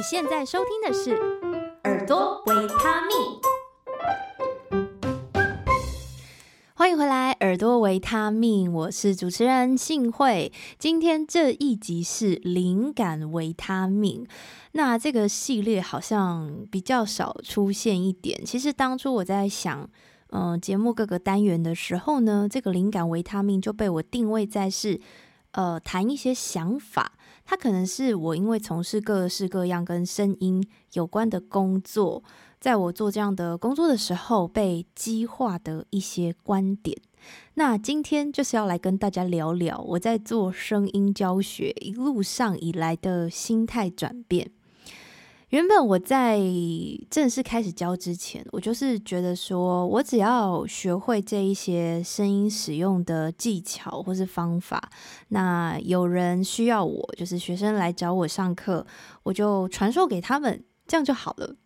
你现在收听的是《耳朵维他命》，欢迎回来，《耳朵维他命》，我是主持人幸慧。今天这一集是灵感维他命，那这个系列好像比较少出现一点。其实当初我在想，嗯、呃，节目各个单元的时候呢，这个灵感维他命就被我定位在是。呃，谈一些想法，它可能是我因为从事各式各样跟声音有关的工作，在我做这样的工作的时候被激化的一些观点。那今天就是要来跟大家聊聊我在做声音教学一路上以来的心态转变。原本我在正式开始教之前，我就是觉得说，我只要学会这一些声音使用的技巧或是方法，那有人需要我，就是学生来找我上课，我就传授给他们，这样就好了。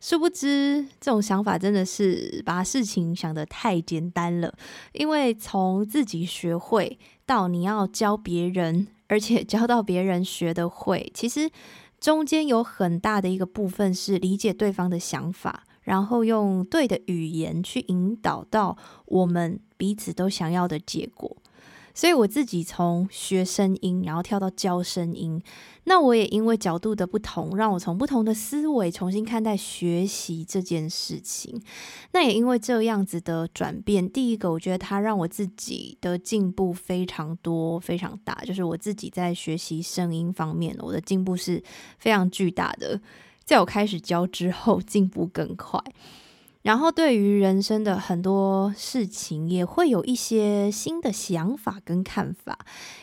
殊不知，这种想法真的是把事情想得太简单了，因为从自己学会到你要教别人，而且教到别人学得会，其实。中间有很大的一个部分是理解对方的想法，然后用对的语言去引导到我们彼此都想要的结果。所以我自己从学声音，然后跳到教声音，那我也因为角度的不同，让我从不同的思维重新看待学习这件事情。那也因为这样子的转变，第一个我觉得它让我自己的进步非常多、非常大，就是我自己在学习声音方面，我的进步是非常巨大的。在我开始教之后，进步更快。然后，对于人生的很多事情，也会有一些新的想法跟看法，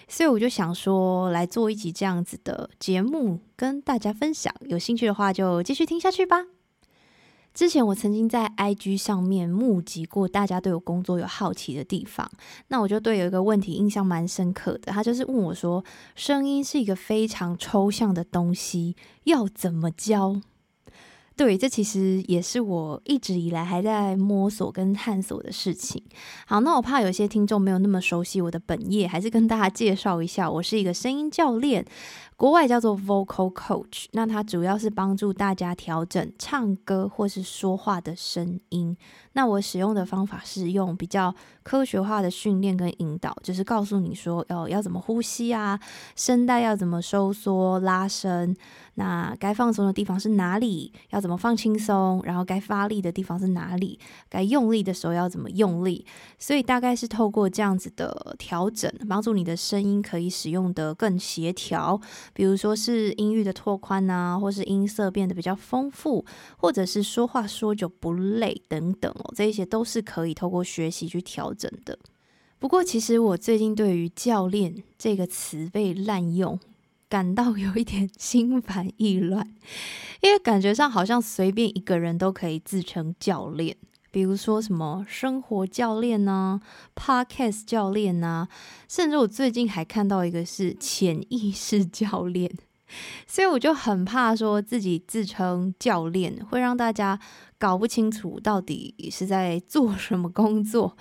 所以我就想说，来做一集这样子的节目，跟大家分享。有兴趣的话，就继续听下去吧。之前我曾经在 IG 上面募集过大家对我工作有好奇的地方，那我就对有一个问题印象蛮深刻的，他就是问我说：“声音是一个非常抽象的东西，要怎么教？”对，这其实也是我一直以来还在摸索跟探索的事情。好，那我怕有些听众没有那么熟悉我的本业，还是跟大家介绍一下，我是一个声音教练。国外叫做 vocal coach，那它主要是帮助大家调整唱歌或是说话的声音。那我使用的方法是用比较科学化的训练跟引导，就是告诉你说要要怎么呼吸啊，声带要怎么收缩拉伸，那该放松的地方是哪里，要怎么放轻松，然后该发力的地方是哪里，该用力的时候要怎么用力。所以大概是透过这样子的调整，帮助你的声音可以使用的更协调。比如说是音域的拓宽啊，或是音色变得比较丰富，或者是说话说久不累等等这些都是可以透过学习去调整的。不过，其实我最近对于“教练”这个词被滥用，感到有一点 心烦意乱，因为感觉上好像随便一个人都可以自称教练。比如说什么生活教练呢、啊、Podcast 教练呢、甚至我最近还看到一个是潜意识教练，所以我就很怕说自己自称教练会让大家搞不清楚到底是在做什么工作。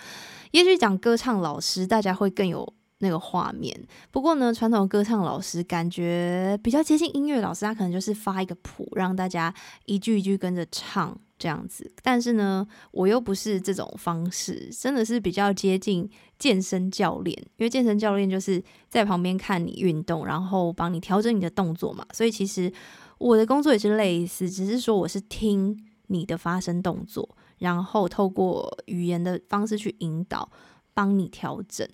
也许讲歌唱老师，大家会更有那个画面。不过呢，传统歌唱老师感觉比较接近音乐老师，他可能就是发一个谱，让大家一句一句跟着唱。这样子，但是呢，我又不是这种方式，真的是比较接近健身教练，因为健身教练就是在旁边看你运动，然后帮你调整你的动作嘛。所以其实我的工作也是类似，只是说我是听你的发声动作，然后透过语言的方式去引导，帮你调整。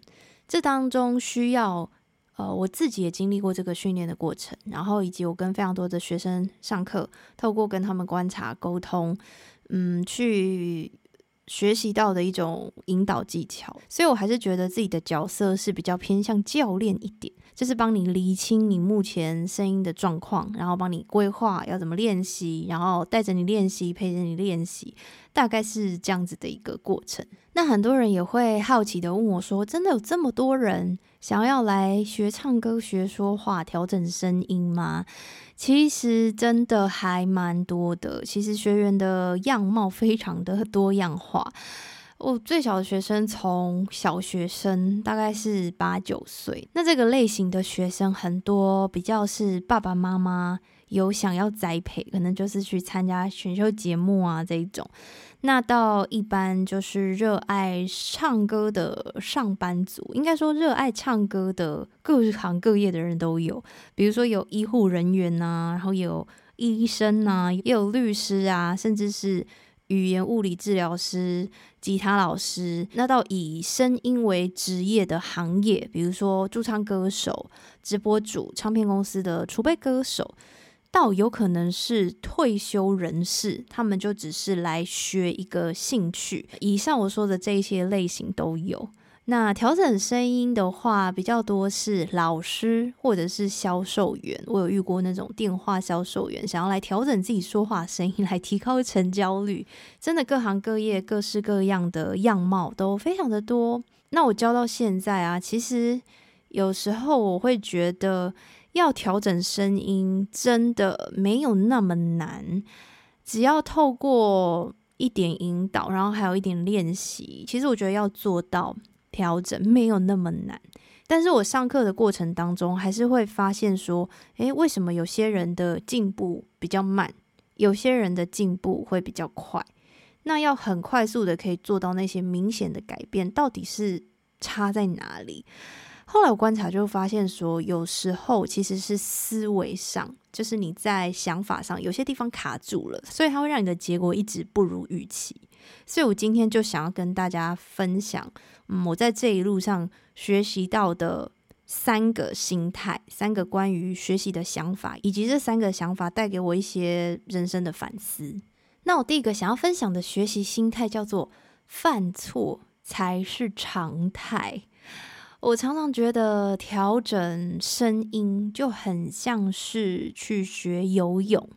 这当中需要。呃，我自己也经历过这个训练的过程，然后以及我跟非常多的学生上课，透过跟他们观察、沟通，嗯，去学习到的一种引导技巧，所以我还是觉得自己的角色是比较偏向教练一点。就是帮你厘清你目前声音的状况，然后帮你规划要怎么练习，然后带着你练习，陪着你练习，大概是这样子的一个过程。那很多人也会好奇的问我说：“真的有这么多人想要来学唱歌、学说话、调整声音吗？”其实真的还蛮多的。其实学员的样貌非常的多样化。我最小的学生从小学生大概是八九岁，那这个类型的学生很多比较是爸爸妈妈有想要栽培，可能就是去参加选秀节目啊这一种。那到一般就是热爱唱歌的上班族，应该说热爱唱歌的各行各业的人都有，比如说有医护人员啊，然后有医生啊，也有律师啊，甚至是。语言物理治疗师、吉他老师，那到以声音为职业的行业，比如说驻唱歌手、直播主、唱片公司的储备歌手，到有可能是退休人士，他们就只是来学一个兴趣。以上我说的这些类型都有。那调整声音的话，比较多是老师或者是销售员。我有遇过那种电话销售员，想要来调整自己说话声音，来提高成交率。真的，各行各业、各式各样的样貌都非常的多。那我教到现在啊，其实有时候我会觉得，要调整声音真的没有那么难，只要透过一点引导，然后还有一点练习，其实我觉得要做到。调整没有那么难，但是我上课的过程当中，还是会发现说，诶，为什么有些人的进步比较慢，有些人的进步会比较快？那要很快速的可以做到那些明显的改变，到底是差在哪里？后来我观察就发现说，有时候其实是思维上，就是你在想法上有些地方卡住了，所以它会让你的结果一直不如预期。所以我今天就想要跟大家分享，嗯，我在这一路上学习到的三个心态，三个关于学习的想法，以及这三个想法带给我一些人生的反思。那我第一个想要分享的学习心态叫做犯错才是常态。我常常觉得调整声音就很像是去学游泳，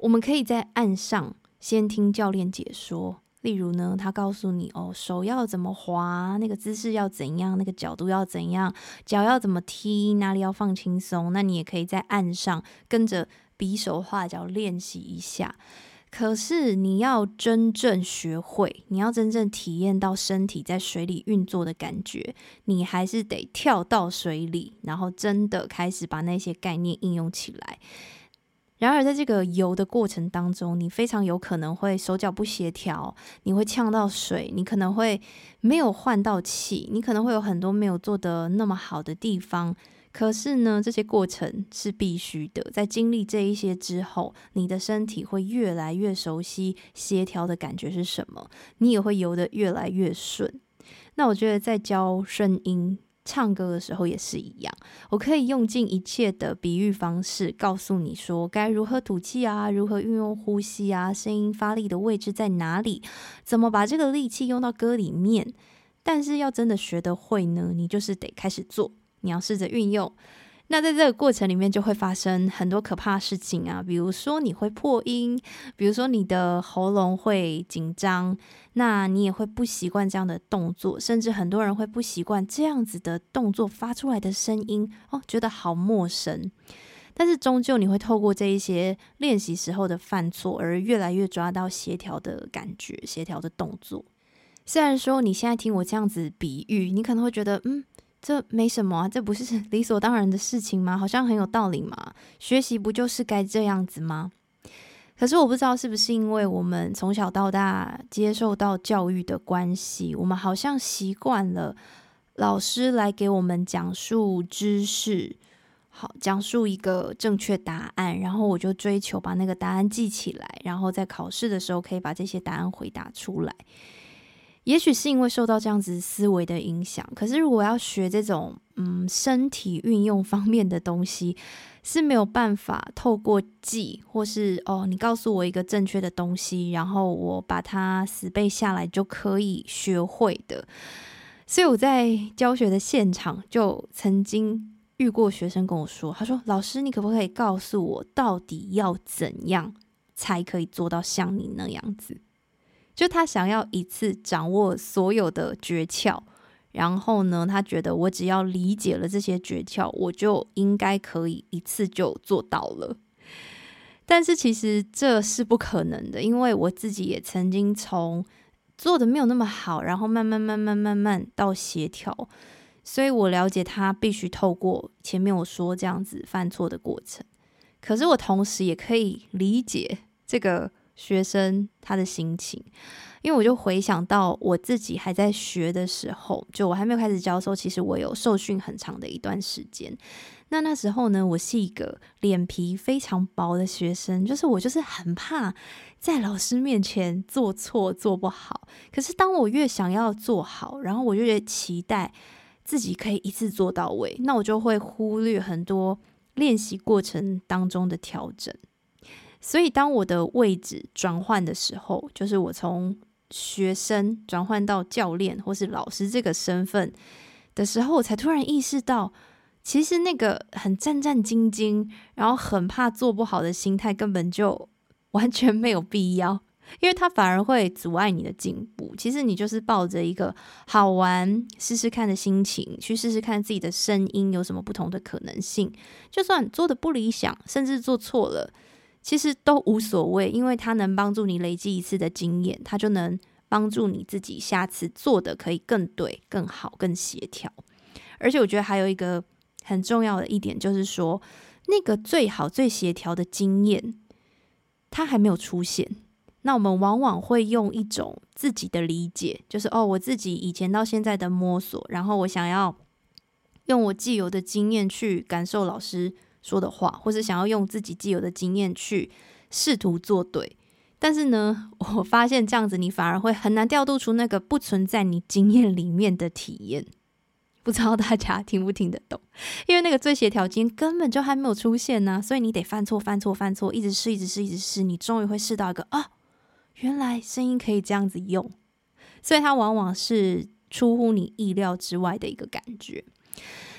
我们可以在岸上先听教练解说，例如呢，他告诉你哦，手要怎么滑，那个姿势要怎样，那个角度要怎样，脚要怎么踢，哪里要放轻松，那你也可以在岸上跟着比手画脚练习一下。可是你要真正学会，你要真正体验到身体在水里运作的感觉，你还是得跳到水里，然后真的开始把那些概念应用起来。然而，在这个游的过程当中，你非常有可能会手脚不协调，你会呛到水，你可能会没有换到气，你可能会有很多没有做得那么好的地方。可是呢，这些过程是必须的。在经历这一些之后，你的身体会越来越熟悉协调的感觉是什么，你也会游得越来越顺。那我觉得在教声音、唱歌的时候也是一样，我可以用尽一切的比喻方式，告诉你说该如何吐气啊，如何运用呼吸啊，声音发力的位置在哪里，怎么把这个力气用到歌里面。但是要真的学得会呢，你就是得开始做。你要试着运用，那在这个过程里面就会发生很多可怕的事情啊，比如说你会破音，比如说你的喉咙会紧张，那你也会不习惯这样的动作，甚至很多人会不习惯这样子的动作发出来的声音哦，觉得好陌生。但是终究你会透过这一些练习时候的犯错，而越来越抓到协调的感觉，协调的动作。虽然说你现在听我这样子比喻，你可能会觉得嗯。这没什么啊，这不是 理所当然的事情吗？好像很有道理嘛。学习不就是该这样子吗？可是我不知道是不是因为我们从小到大接受到教育的关系，我们好像习惯了老师来给我们讲述知识，好，讲述一个正确答案，然后我就追求把那个答案记起来，然后在考试的时候可以把这些答案回答出来。也许是因为受到这样子思维的影响，可是如果要学这种嗯身体运用方面的东西，是没有办法透过记，或是哦你告诉我一个正确的东西，然后我把它死背下来就可以学会的。所以我在教学的现场就曾经遇过学生跟我说，他说：“老师，你可不可以告诉我，到底要怎样才可以做到像你那样子？”就他想要一次掌握所有的诀窍，然后呢，他觉得我只要理解了这些诀窍，我就应该可以一次就做到了。但是其实这是不可能的，因为我自己也曾经从做的没有那么好，然后慢慢慢慢慢慢到协调，所以我了解他必须透过前面我说这样子犯错的过程。可是我同时也可以理解这个学生他的心情，因为我就回想到我自己还在学的时候，就我还没有开始教授，其实我有受训很长的一段时间。那那时候呢，我是一个脸皮非常薄的学生，就是我就是很怕在老师面前做错做不好。可是当我越想要做好，然后我就越期待自己可以一次做到位，那我就会忽略很多练习过程当中的调整。所以当我的位置转换的时候，就是我从学生转换到教练或是老师这个身份的时候，我才突然意识到。其实那个很战战兢兢，然后很怕做不好的心态，根本就 完全没有必要，因为它反而会阻碍你的进步。其实你就是抱着一个好玩、试试看的心情，去试试看自己的声音有什么不同的可能性。就算做的不理想，甚至做错了，其实都无所谓，因为它能帮助你累积一次的经验，它就能帮助你自己下次做的可以更对、更好、更协调。而且我觉得还有一个。很重要的一点就是说，那个最好最协调的经验，它还没有出现。那我们往往会用一种自己的理解，就是哦，我自己以前到现在的摸索，然后我想要用我既有的经验去感受老师说的话，或是想要用自己既有的经验去试图做对。但是呢，我发现这样子，你反而会很难调度出那个不存在你经验里面的体验。不知道大家听不听得懂，因为那个最协调经根本就还没有出现呢，所以你得犯错、犯错、犯错，一直试、一直试、一直试，你终于会试到一个啊，原来声音可以这样子用，所以它往往是出乎你意料之外的一个感觉。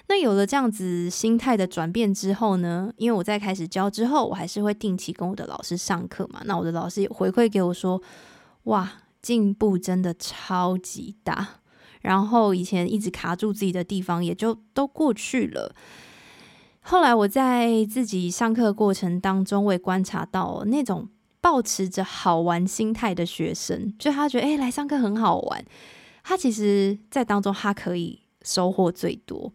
那有了这样子心态的转变之后呢，因为我在开始教之后，我还是会定期跟我的老师上课嘛，那我的老师也回馈给我说，哇，进步真的超级大。然后以前一直卡住自己的地方也就都过去了。后来我在自己上课过程当中，我也观察到那种抱持着好玩心态的学生，就他觉得诶，来上课很好玩，他其实在当中他可以收获最多。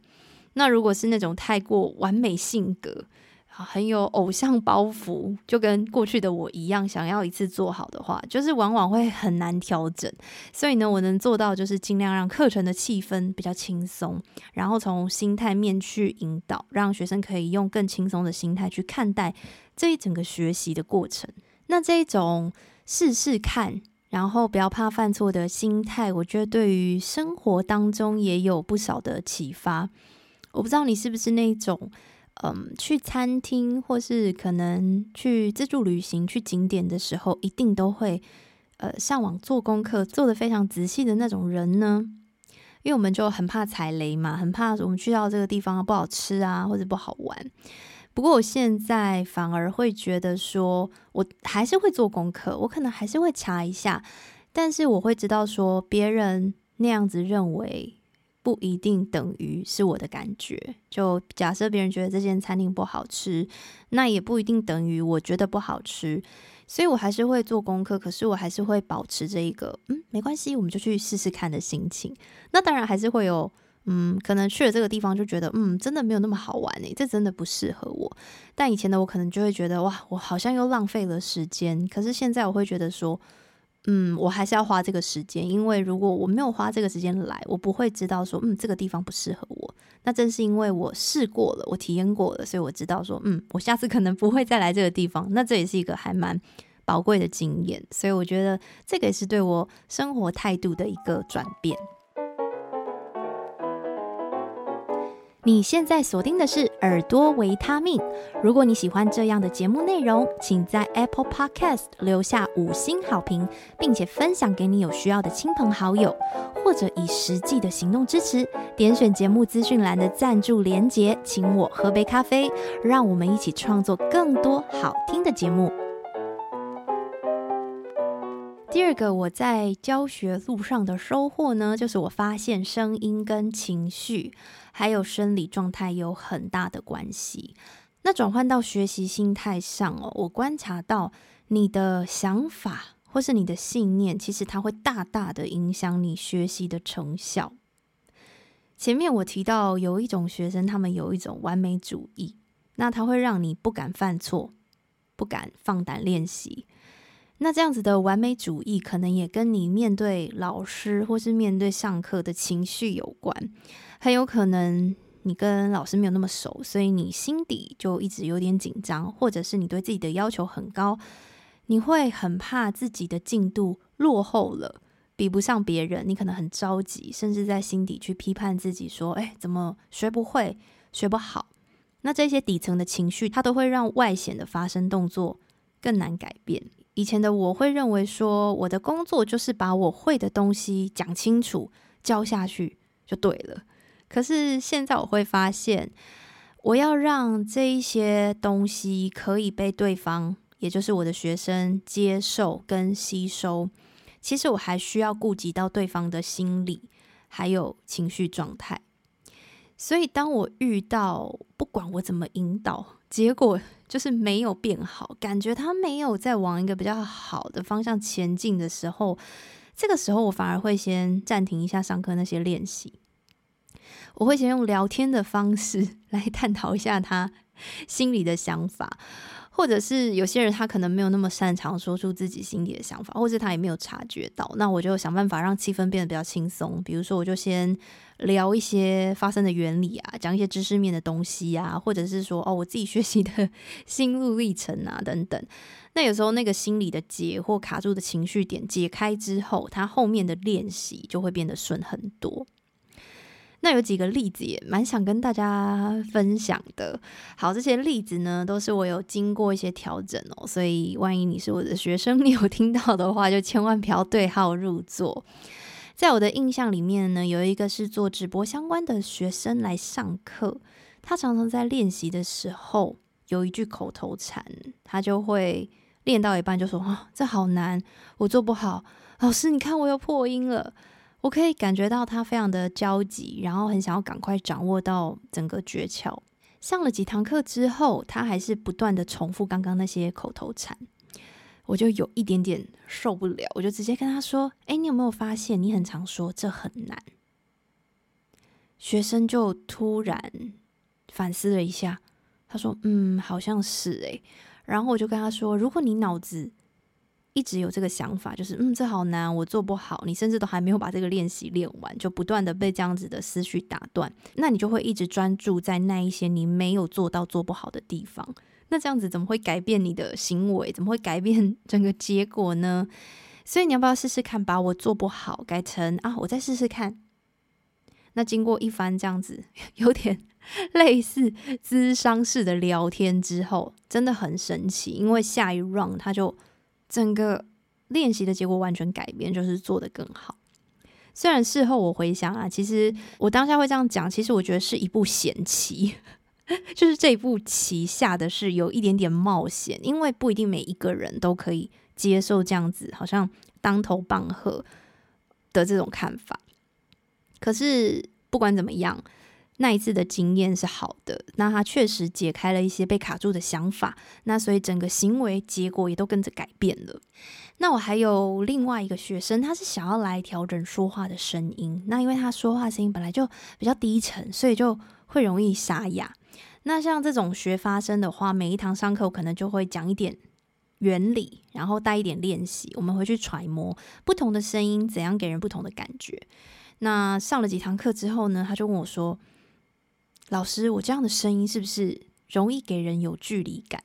那如果是那种太过完美性格，很有偶像包袱，就跟过去的我一样，想要一次做好的话，就是往往会很难调整。所以呢，我能做到就是尽量让课程的气氛比较轻松，然后从心态面去引导，让学生可以用更轻松的心态去看待这一整个学习的过程。那这一种试试看，然后不要怕犯错的心态，我觉得对于生活当中也有不少的启发。我不知道你是不是那种。嗯，去餐厅或是可能去自助旅行、去景点的时候，一定都会呃上网做功课，做得非常仔细的那种人呢？因为我们就很怕踩雷嘛，很怕我们去到这个地方不好吃啊，或者不好玩。不过我现在反而会觉得说，我还是会做功课，我可能还是会查一下，但是我会知道说，别人那样子认为。不一定等于是我的感觉。就假设别人觉得这间餐厅不好吃，那也不一定等于我觉得不好吃。所以我还是会做功课，可是我还是会保持这一个嗯，没关系，我们就去试试看的心情。那当然还是会有嗯，可能去了这个地方就觉得嗯，真的没有那么好玩诶，这真的不适合我。但以前的我可能就会觉得哇，我好像又浪费了时间。可是现在我会觉得说。嗯，我还是要花这个时间，因为如果我没有花这个时间来，我不会知道说，嗯，这个地方不适合我。那正是因为我试过了，我体验过了，所以我知道说，嗯，我下次可能不会再来这个地方。那这也是一个还蛮宝贵的经验，所以我觉得这个也是对我生活态度的一个转变。你现在锁定的是耳朵维他命。如果你喜欢这样的节目内容，请在 Apple Podcast 留下五星好评，并且分享给你有需要的亲朋好友，或者以实际的行动支持。点选节目资讯栏的赞助连结，请我喝杯咖啡，让我们一起创作更多好听的节目。第二个我在教学路上的收获呢，就是我发现声音跟情绪还有生理状态有很大的关系。那转换到学习心态上哦，我观察到你的想法或是你的信念，其实它会大大的影响你学习的成效。前面我提到有一种学生，他们有一种完美主义。那它会让你不敢犯错，不敢放胆练习。那这样子的完美主义，可能也跟你面对老师或是面对上课的情绪有关。很有可能你跟老师没有那么熟，所以你心底就一直有点紧张，或者是你对自己的要求很高，你会很怕自己的进度落后了，比不上别人，你可能很着急，甚至在心底去批判自己，说：“哎，怎么学不会，学不好？”那这些底层的情绪，它都会让外显的发生动作更难改变。以前的我会认为说，我的工作就是把我会的东西讲清楚，教下去就对了。可是现在我会发现，我要让这一些东西可以被对方，也就是我的学生接受跟吸收，其实我还需要顾及到对方的心理还有情绪状态。所以当我遇到，不管我怎么引导，结果就是没有变好，感觉他没有在往一个比较好的方向前进的时候，这个时候我反而会先暂停一下上课那些练习，我会先用聊天的方式 来探讨一下他心里的想法。或者是有些人他可能没有那么擅长说出自己心里的想法，或者他也没有察觉到，那我就想办法让气氛变得比较轻松。比如说，我就先聊一些发生的原理啊，讲一些知识面的东西啊，或者是说哦，我自己学习的 心路历程啊等等。那有时候那个心理的结或卡住的情绪点解开之后，他后面的练习就会变得顺很多。那有几个例子也蛮想跟大家分享的。好，这些例子呢，都是我有经过一些调整哦，所以万一你是我的学生，你有听到的话，就千万不要对号入座。在我的印象里面呢，有一个是做直播相关的学生来上课，他常常在练习的时候有一句口头禅，他就会练到一半就说：“啊，这好难，我做不好。”老师，你看我又破音了。我可以感觉到他非常的焦急，然后很想要赶快掌握到整个诀窍。上了几堂课之后，他还是不断的重复刚刚那些口头禅，我就有一点点受不了，我就直接跟他说：“哎，你有没有发现你很常说这很难？”学生就突然反思了一下，他说：“嗯，好像是诶。”然后我就跟他说：“如果你脑子……”一直有这个想法，就是嗯，这好难，我做不好。你甚至都还没有把这个练习练完，就不断的被这样子的思绪打断，那你就会一直专注在那一些你没有做到、做不好的地方。那这样子怎么会改变你的行为？怎么会改变整个结果呢？所以你要不要试试看，把我做不好改成啊，我再试试看。那经过一番这样子 有点 类似咨商式的聊天之后，真的很神奇，因为下一 round 他就。整个练习的结果完全改变，就是做得更好。虽然事后我回想啊，其实我当下会这样讲，其实我觉得是一步险棋，就是这一步棋下的是有一点点冒险，因为不一定每一个人都可以接受这样子，好像当头棒喝的这种看法。可是不管怎么样。那一次的经验是好的，那他确实解开了一些被卡住的想法，那所以整个行为结果也都跟着改变了。那我还有另外一个学生，他是想要来调整说话的声音，那因为他说话声音本来就比较低沉，所以就会容易沙哑。那像这种学发声的话，每一堂上课我可能就会讲一点原理，然后带一点练习，我们回去揣摩不同的声音怎样给人不同的感觉。那上了几堂课之后呢，他就问我说，老师，我这样的声音是不是容易给人有距离感？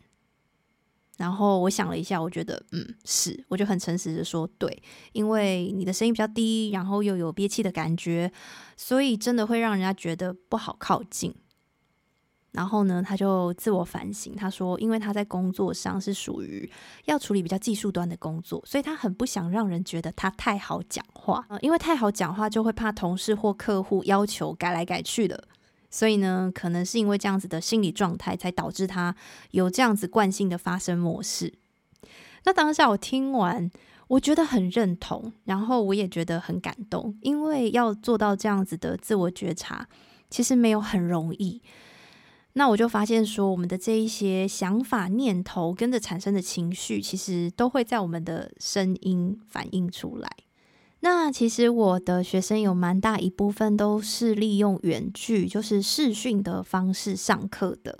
然后我想了一下，我觉得嗯是，我就很诚实的说对，因为你的声音比较低，然后又有憋气的感觉，所以真的会让人家觉得不好靠近。然后呢，他就自我反省，他说，因为他在工作上是属于要处理比较技术端的工作，所以他很不想让人觉得他太好讲话，因为太好讲话就会怕同事或客户要求改来改去的。所以呢，可能是因为这样子的心理状态，才导致他有这样子惯性的发声模式。那当下我听完，我觉得很认同，然后我也觉得很感动，因为要做到这样子的自我觉察，其实没有很容易。那我就发现说，我们的这一些想法、念头跟着产生的情绪，其实都会在我们的声音反映出来。那其实我的学生有蛮大一部分都是利用远距，就是视讯的方式上课的。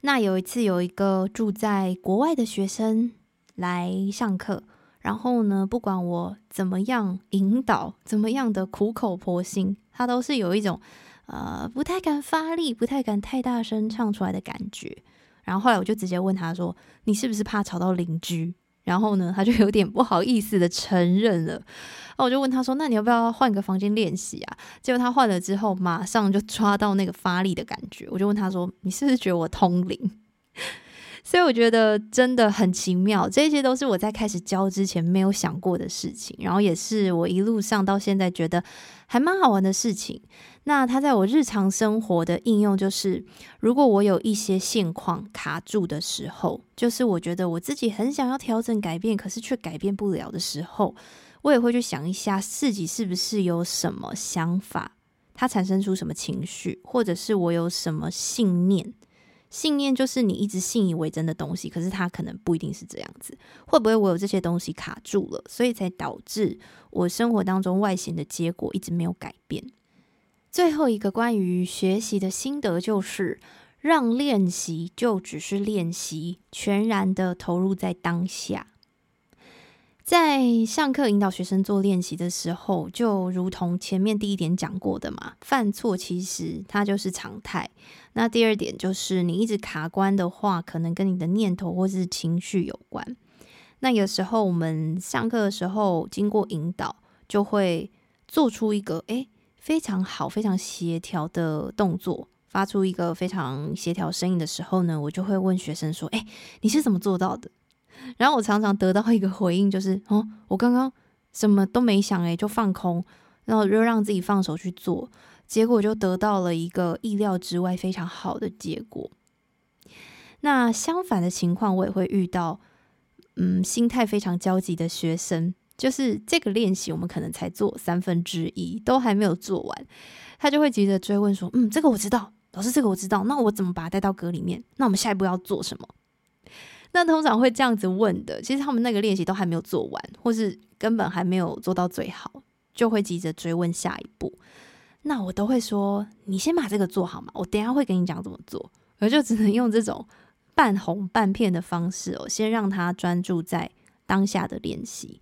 那有一次，有一个住在国外的学生来上课，然后呢，不管我怎么样引导，怎么样的苦口婆心，他都是有一种呃不太敢发力，不太敢太大声唱出来的感觉。然后后来我就直接问他说：“你是不是怕吵到邻居？”然后呢，他就有点不好意思的承认了。那我就问他说：“那你要不要换个房间练习啊？”结果他换了之后，马上就抓到那个发力的感觉。我就问他说：“你是不是觉得我通灵？” 所以我觉得真的很奇妙，这些都是我在开始教之前没有想过的事情，然后也是我一路上到现在觉得还蛮好玩的事情。那它在我日常生活的应用，就是如果我有一些现况卡住的时候，就是我觉得我自己很想要调整改变，可是却改变不了的时候，我也会去想一下自己是不是有什么想法，它产生出什么情绪，或者是我有什么信念。信念就是你一直信以为真的东西，可是它可能不一定是这样子。会不会我有这些东西卡住了，所以才导致我生活当中外显的结果一直没有改变？最后一个关于学习的心得就是，让练习就只是练习，全然的投入在当下。在上课引导学生做练习的时候，就如同前面第一点讲过的嘛，犯错其实它就是常态。那第二点就是你一直卡关的话，可能跟你的念头或是情绪有关。那有时候我们上课的时候，经过引导，就会做出一个诶非常好、非常协调的动作，发出一个非常协调声音的时候呢，我就会问学生说：“诶，你是怎么做到的？”然后我常常得到一个回应，就是哦，我刚刚什么都没想，诶，就放空，然后就让自己放手去做，结果就得到了一个意料之外非常好的结果。那相反的情况，我也会遇到，嗯，心态非常焦急的学生，就是这个练习我们可能才做三分之一，都还没有做完，他就会急着追问说：“嗯，这个我知道，老师，这个我知道，那我怎么把它带到歌里面？那我们下一步要做什么？”那通常会这样子问的，其实他们那个练习都还没有做完，或是根本还没有做到最好，就会急着追问下一步。那我都会说，你先把这个做好嘛，我等下会跟你讲怎么做。我就只能用这种半哄半骗的方式哦，先让他专注在当下的练习，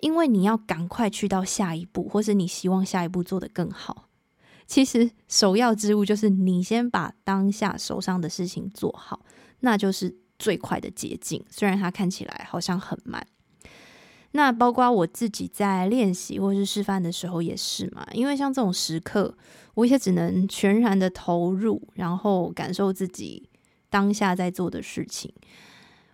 因为你要赶快去到下一步，或是你希望下一步做得更好。其实首要之务就是你先把当下手上的事情做好，那就是。最快的捷径，虽然它看起来好像很慢。那包括我自己在练习或是示范的时候也是嘛，因为像这种时刻，我也只能全然的投入，然后感受自己当下在做的事情。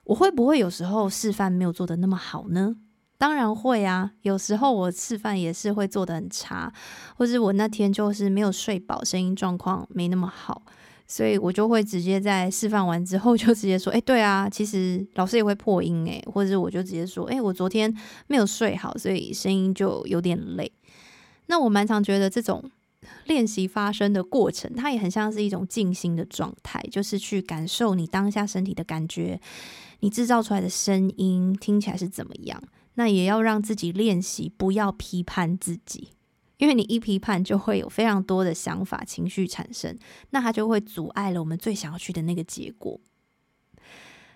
我会不会有时候示范没有做的那么好呢？当然会啊，有时候我示范也是会做得很差，或是我那天就是没有睡饱，声音状况没那么好。所以我就会直接在示范完之后 就直接说，哎，对啊，其实老师也会破音诶，或者我就直接说，哎，我昨天没有睡好，所以声音就有点累。那我蛮常觉得这种练习发生的过程，它也很像是一种静心的状态，就是去感受你当下身体的感觉，你制造出来的声音听起来是怎么样。那也要让自己练习，不要批判自己。因为你一批判，就会有非常多的想法、情绪产生，那它就会阻碍了我们最想要去的那个结果。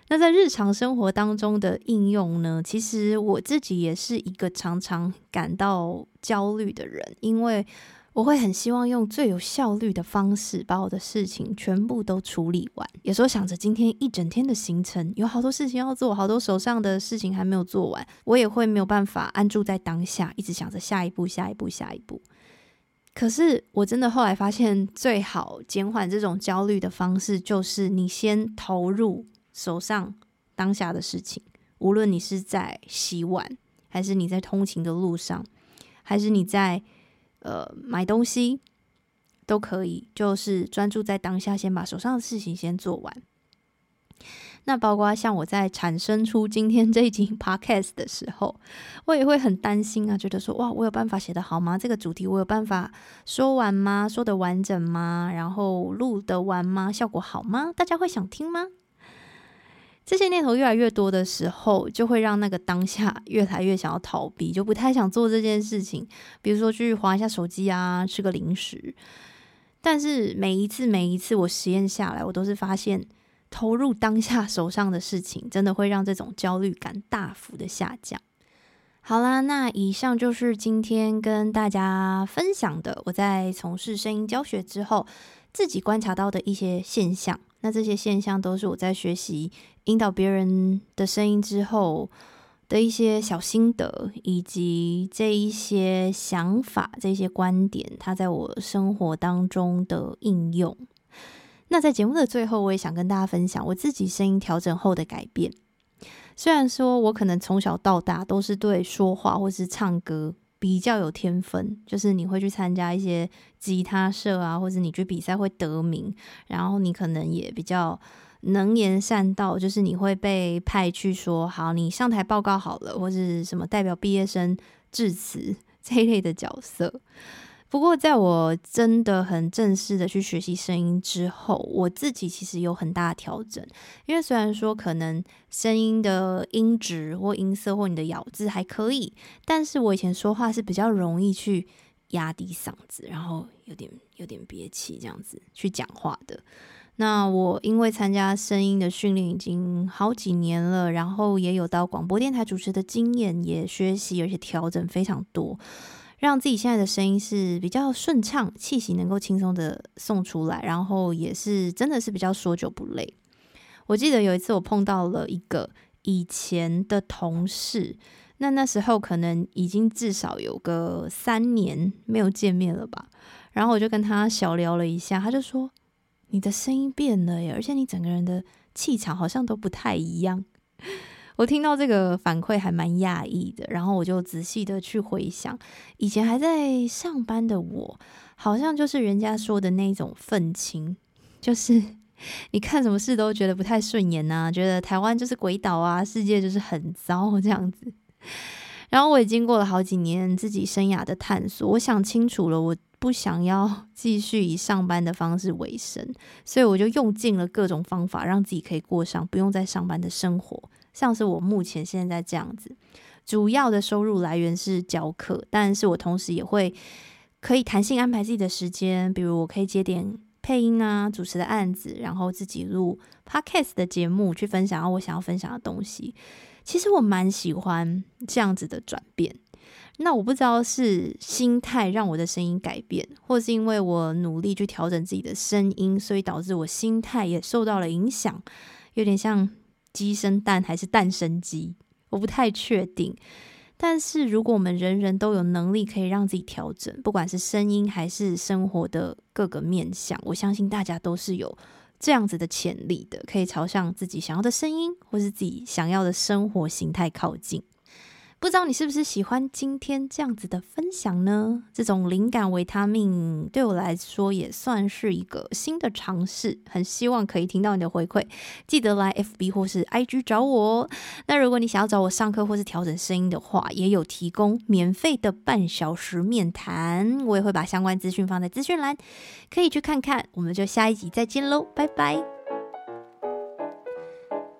那在日常生活当中的应用呢？其实我自己也是一个常常感到焦虑的人，因为，我会很希望用最有效率的方式把我的事情全部都处理完。有时候想着今天一整天的行程有好多事情要做，好多手上的事情还没有做完，我也会没有办法安住在当下，一直想着下一步、下一步、下一步。可是我真的后来发现，最好减缓这种焦虑的方式，就是你先投入手上当下的事情，无论你是在洗碗，还是你在通勤的路上，还是你在。呃，买东西都可以，就是专注在当下，先把手上的事情先做完。那包括像我在产生出今天这一集 podcast 的时候，我也会很担心啊，觉得说哇，我有办法写得好吗？这个主题我有办法说完吗？说得完整吗？然后录得完吗？效果好吗？大家会想听吗？这些念头越来越多的时候，就会让那个当下越来越想要逃避，就不太想做这件事情。比如说去划一下手机啊，吃个零食。但是每一次每一次我实验下来，我都是发现投入当下手上的事情，真的会让这种焦虑感大幅的下降。好啦，那以上就是今天跟大家分享的，我在从事声音教学之后，自己观察到的一些现象。那这些现象都是我在学习引导别人的声音之后的一些小心得，以及这一些想法、这些观点，它在我生活当中的应用。那在节目的最后，我也想跟大家分享我自己声音调整后的改变。虽然说我可能从小到大都是对说话或是唱歌比较有天分，就是你会去参加一些吉他社啊，或者你去比赛会得名，然后你可能也比较能言善道，就是你会被派去说好，你上台报告好了，或是什么代表毕业生致辞 这一类的角色。不过，在我真的很正式的去学习声音之后，我自己其实有很大的调整。因为虽然说可能声音的音质或音色或你的咬字还可以，但是我以前说话是比较容易去压低嗓子，然后有点有点憋气这样子去讲话的。那我因为参加声音的训练已经好几年了，然后也有到广播电台主持的经验，也学习而且调整非常多。让自己现在的声音是比较顺畅，气息能够轻松的送出来，然后也是真的是比较说久不累。我记得有一次我碰到了一个以前的同事，那那时候可能已经至少有个三年没有见面了吧，然后我就跟他小聊了一下，他就说：“你的声音变了耶，而且你整个人的气场好像都不太一样。”我听到这个反馈还蛮讶异的，然后我就仔细的去回想，以前还在上班的我，好像就是人家说的那种愤青，就是 你看什么事都觉得不太顺眼呐，觉得台湾就是鬼岛啊，世界就是很糟这样子。然后我也经过了好几年自己生涯的探索，我想清楚了，我不想要 继续以上班的方式为生，所以我就用尽了各种方法，让自己可以过上不用再上班的生活。像是我目前现在这样子，主要的收入来源是教课，但是我同时也会可以弹性安排自己的时间，比如我可以接点配音啊、主持的案子，然后自己录 podcast 的节目，去分享我想要分享的东西。其实我蛮喜欢这样子的转变。那我不知道是心态让我的声音改变，或是因为我努力去调整自己的声音，所以导致我心态也受到了影响，有点像。鸡生蛋还是蛋生鸡，我不太确定。但是如果我们人人都有能力可以让自己调整，不管是声音还是生活的各个面向，我相信大家都是有这样子的潜力的，可以朝向自己想要的声音或是自己想要的生活形态靠近。不知道你是不是喜欢今天这样子的分享呢？这种灵感维他命对我来说也算是一个新的尝试，很希望可以听到你的回馈。记得来 FB 或是 IG 找我哦。那如果你想要找我上课或是调整声音的话，也有提供免费的半小时面谈，我也会把相关资讯放在资讯栏，可以去看看。我们就下一集再见喽，拜拜。